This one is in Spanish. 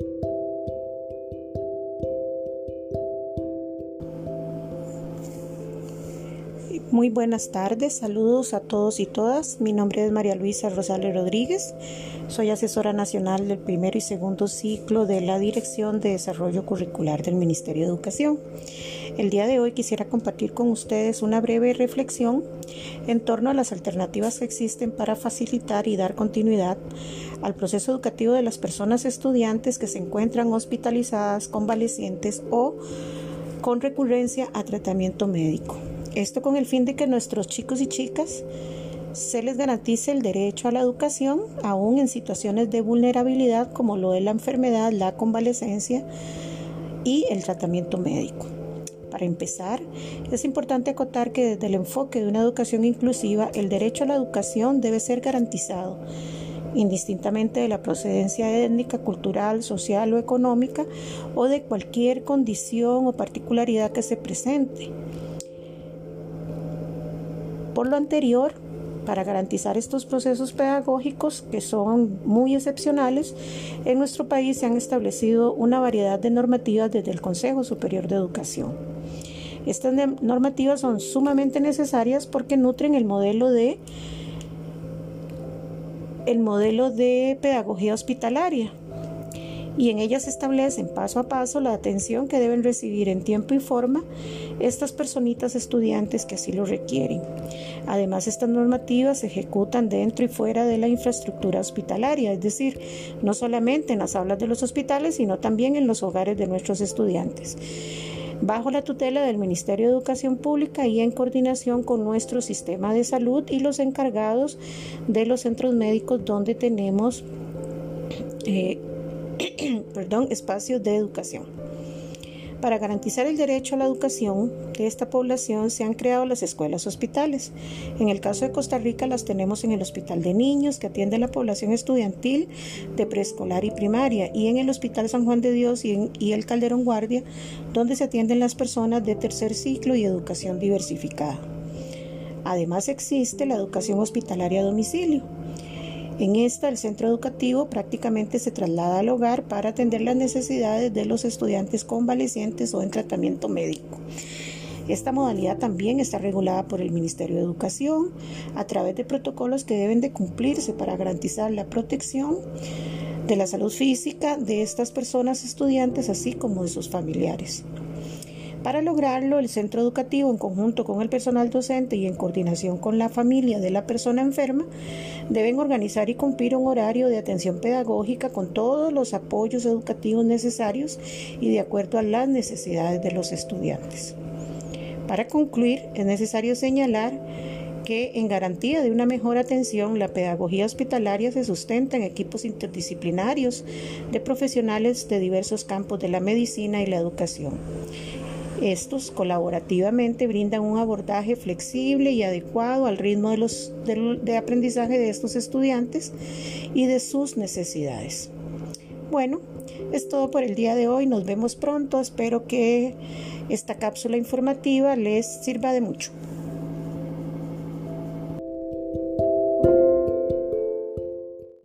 Thank you. Muy buenas tardes, saludos a todos y todas. Mi nombre es María Luisa Rosales Rodríguez. Soy asesora nacional del primero y segundo ciclo de la Dirección de Desarrollo Curricular del Ministerio de Educación. El día de hoy quisiera compartir con ustedes una breve reflexión en torno a las alternativas que existen para facilitar y dar continuidad al proceso educativo de las personas estudiantes que se encuentran hospitalizadas, convalecientes o con recurrencia a tratamiento médico. Esto con el fin de que nuestros chicos y chicas se les garantice el derecho a la educación, aún en situaciones de vulnerabilidad como lo es la enfermedad, la convalecencia y el tratamiento médico. Para empezar, es importante acotar que desde el enfoque de una educación inclusiva, el derecho a la educación debe ser garantizado, indistintamente de la procedencia étnica, cultural, social o económica, o de cualquier condición o particularidad que se presente. Por lo anterior, para garantizar estos procesos pedagógicos que son muy excepcionales, en nuestro país se han establecido una variedad de normativas desde el Consejo Superior de Educación. Estas normativas son sumamente necesarias porque nutren el modelo de el modelo de pedagogía hospitalaria y en ellas se establecen paso a paso la atención que deben recibir en tiempo y forma estas personitas estudiantes que así lo requieren. Además, estas normativas se ejecutan dentro y fuera de la infraestructura hospitalaria, es decir, no solamente en las aulas de los hospitales, sino también en los hogares de nuestros estudiantes bajo la tutela del Ministerio de Educación Pública y en coordinación con nuestro sistema de salud y los encargados de los centros médicos donde tenemos eh, perdón, espacios de educación. Para garantizar el derecho a la educación de esta población se han creado las escuelas hospitales. En el caso de Costa Rica las tenemos en el Hospital de Niños, que atiende a la población estudiantil de preescolar y primaria, y en el Hospital San Juan de Dios y, y el Calderón Guardia, donde se atienden las personas de tercer ciclo y educación diversificada. Además existe la educación hospitalaria a domicilio en esta, el centro educativo prácticamente se traslada al hogar para atender las necesidades de los estudiantes convalecientes o en tratamiento médico. Esta modalidad también está regulada por el Ministerio de Educación a través de protocolos que deben de cumplirse para garantizar la protección de la salud física de estas personas estudiantes así como de sus familiares. Para lograrlo, el centro educativo, en conjunto con el personal docente y en coordinación con la familia de la persona enferma, deben organizar y cumplir un horario de atención pedagógica con todos los apoyos educativos necesarios y de acuerdo a las necesidades de los estudiantes. Para concluir, es necesario señalar que en garantía de una mejor atención, la pedagogía hospitalaria se sustenta en equipos interdisciplinarios de profesionales de diversos campos de la medicina y la educación. Estos colaborativamente brindan un abordaje flexible y adecuado al ritmo de, los, de, aprendizaje de estos estudiantes y de sus necesidades. Bueno, es todo por el día de hoy. Nos vemos pronto. Espero que esta cápsula informativa les sirva de mucho.